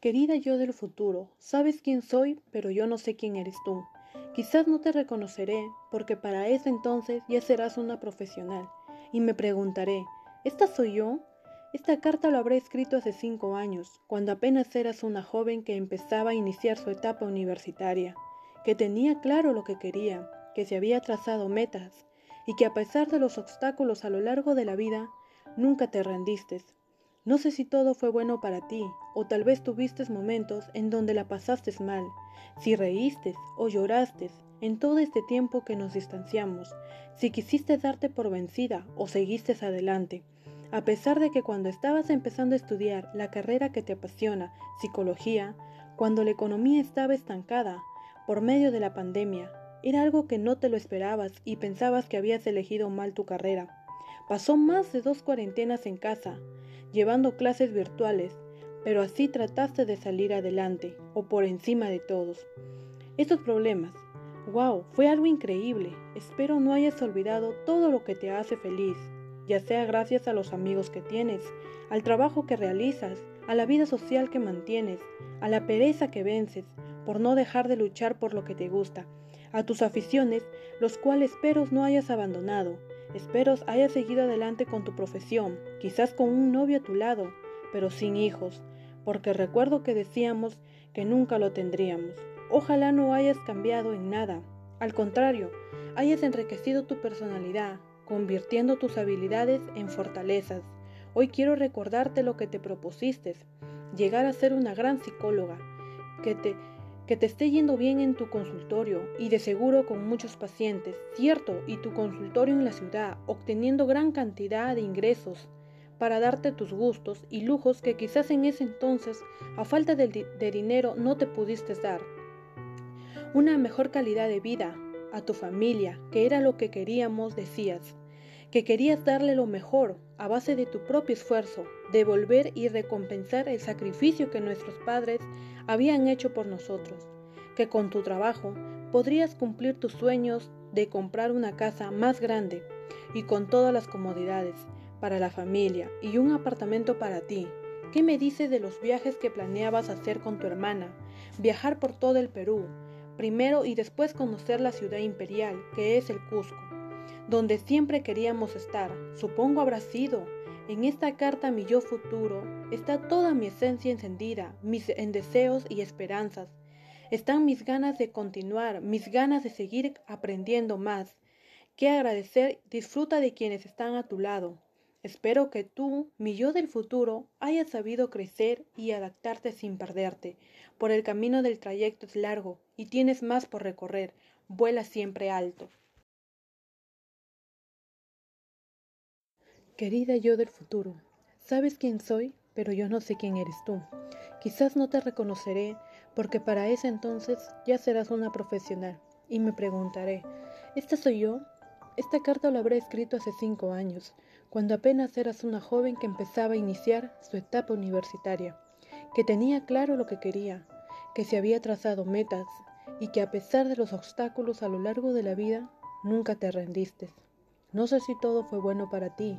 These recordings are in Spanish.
Querida yo del futuro, sabes quién soy, pero yo no sé quién eres tú. Quizás no te reconoceré, porque para ese entonces ya serás una profesional. Y me preguntaré, ¿esta soy yo? Esta carta lo habré escrito hace cinco años, cuando apenas eras una joven que empezaba a iniciar su etapa universitaria, que tenía claro lo que quería, que se había trazado metas, y que a pesar de los obstáculos a lo largo de la vida, nunca te rendiste, no sé si todo fue bueno para ti, o tal vez tuviste momentos en donde la pasaste mal, si reíste o lloraste en todo este tiempo que nos distanciamos, si quisiste darte por vencida o seguiste adelante, a pesar de que cuando estabas empezando a estudiar la carrera que te apasiona, psicología, cuando la economía estaba estancada por medio de la pandemia, era algo que no te lo esperabas y pensabas que habías elegido mal tu carrera. Pasó más de dos cuarentenas en casa, llevando clases virtuales, pero así trataste de salir adelante o por encima de todos. Estos problemas, wow, fue algo increíble. Espero no hayas olvidado todo lo que te hace feliz, ya sea gracias a los amigos que tienes, al trabajo que realizas, a la vida social que mantienes, a la pereza que vences, por no dejar de luchar por lo que te gusta, a tus aficiones, los cuales espero no hayas abandonado, Espero hayas seguido adelante con tu profesión, quizás con un novio a tu lado, pero sin hijos, porque recuerdo que decíamos que nunca lo tendríamos. Ojalá no hayas cambiado en nada. Al contrario, hayas enriquecido tu personalidad, convirtiendo tus habilidades en fortalezas. Hoy quiero recordarte lo que te propusiste, llegar a ser una gran psicóloga, que te que te esté yendo bien en tu consultorio y de seguro con muchos pacientes, cierto, y tu consultorio en la ciudad, obteniendo gran cantidad de ingresos para darte tus gustos y lujos que quizás en ese entonces, a falta de, dinero, no te pudiste dar. Una mejor calidad de vida a tu familia, que era lo que queríamos, decías, que querías darle lo mejor a base de tu propio esfuerzo, devolver y recompensar el sacrificio que nuestros padres habían hecho por nosotros, que con tu trabajo podrías cumplir tus sueños de comprar una casa más grande y con todas las comodidades para la familia y un apartamento para ti. ¿Qué me dices de los viajes que planeabas hacer con tu hermana? Viajar por todo el Perú, primero y después conocer la ciudad imperial, que es el Cusco, donde siempre queríamos estar. Supongo habrá sido en esta carta mi yo futuro está toda mi esencia encendida, mis en deseos y esperanzas. Están mis ganas de continuar, mis ganas de seguir aprendiendo más. Que agradecer, disfruta de quienes están a tu lado. Espero que tú, mi yo del futuro, hayas sabido crecer y adaptarte sin perderte. Por el camino del trayecto es largo y tienes más por recorrer. Vuela siempre alto. Querida yo del futuro, sabes quién soy, pero yo no sé quién eres tú. Quizás no te reconoceré porque para ese entonces ya serás una profesional y me preguntaré, ¿esta soy yo? Esta carta la habré escrito hace cinco años, cuando apenas eras una joven que empezaba a iniciar su etapa universitaria, que tenía claro lo que quería, que se había trazado metas y que a pesar de los obstáculos a lo largo de la vida, nunca te rendiste. No sé si todo fue bueno para ti,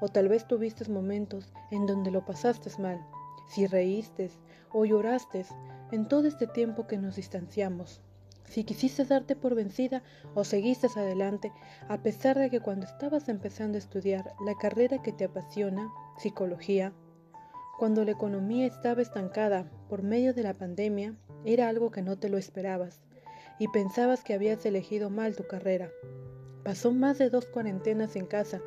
o tal vez tuviste momentos en donde lo pasaste mal, si reíste o lloraste en todo este tiempo que nos distanciamos, si quisiste darte por vencida o seguiste adelante, a pesar de que cuando estabas empezando a estudiar la carrera que te apasiona, psicología, cuando la economía estaba estancada por medio de la pandemia, era algo que no te lo esperabas y pensabas que habías elegido mal tu carrera. Pasó más de dos cuarentenas en casa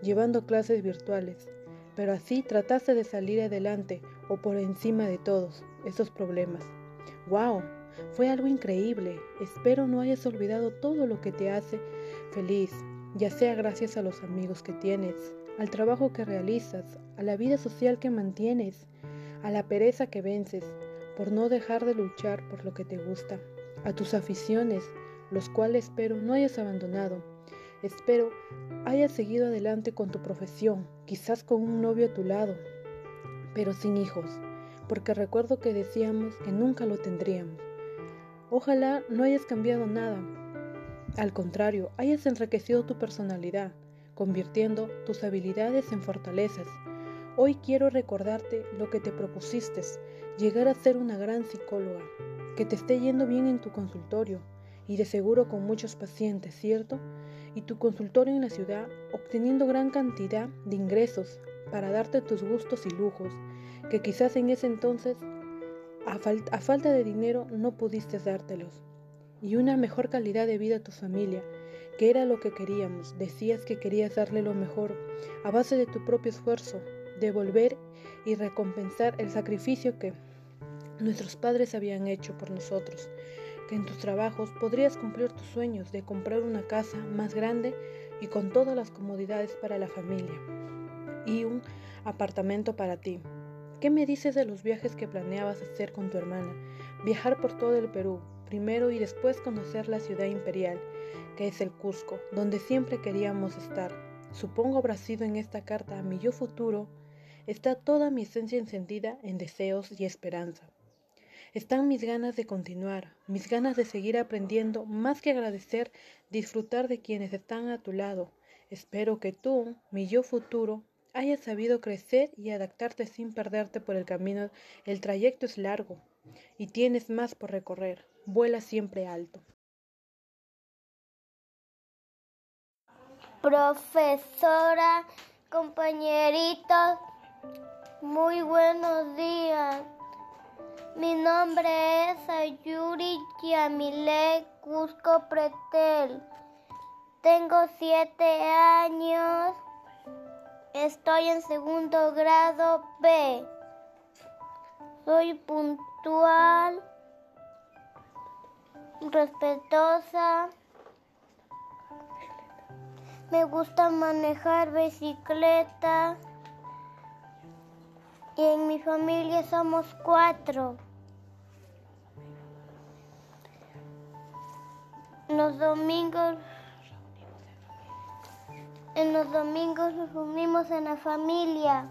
llevando clases virtuales, pero así trataste de salir adelante o por encima de todos esos problemas. ¡Wow! Fue algo increíble. Espero no hayas olvidado todo lo que te hace feliz, ya sea gracias a los amigos que tienes, al trabajo que realizas, a la vida social que mantienes, a la pereza que vences, por no dejar de luchar por lo que te gusta, a tus aficiones, los cuales espero no hayas abandonado Espero hayas seguido adelante con tu profesión, quizás con un novio a tu lado, pero sin hijos, porque recuerdo que decíamos que nunca lo tendríamos. Ojalá no hayas cambiado nada. Al contrario, hayas enriquecido tu personalidad, convirtiendo tus habilidades en fortalezas. Hoy quiero recordarte lo que te propusiste, llegar a ser una gran psicóloga, que te esté yendo bien en tu consultorio y de seguro con muchos pacientes, ¿cierto? Y tu consultorio en la ciudad obteniendo gran cantidad de ingresos para darte tus gustos y lujos, que quizás en ese entonces, a, falta de dinero, no pudiste dártelos. Y una mejor calidad de vida a tu familia, que era lo que queríamos. Decías que querías darle lo mejor, a base de tu propio esfuerzo, devolver y recompensar el sacrificio que nuestros padres habían hecho por nosotros, que en tus trabajos podrías cumplir tus sueños de comprar una casa más grande y con todas las comodidades para la familia y un apartamento para ti. ¿Qué me dices de los viajes que planeabas hacer con tu hermana? Viajar por todo el Perú, primero y después conocer la ciudad imperial, que es el Cusco, donde siempre queríamos estar. Supongo habrá sido en esta carta a mi yo futuro, está toda mi esencia encendida en deseos y esperanza. Están mis ganas de continuar, mis ganas de seguir aprendiendo, más que agradecer, disfrutar de quienes están a tu lado. Espero que tú, mi yo futuro, hayas sabido crecer y adaptarte sin perderte por el camino. El trayecto es largo y tienes más por recorrer. Vuela siempre alto. Profesora, compañeritos, muy buenos días. Mi nombre es Ayuri Yamile Cusco Pretel. Tengo siete años. Estoy en segundo grado B. Soy puntual, respetuosa. Me gusta manejar bicicleta. Y en mi familia somos cuatro. En los domingos nos reunimos en la familia.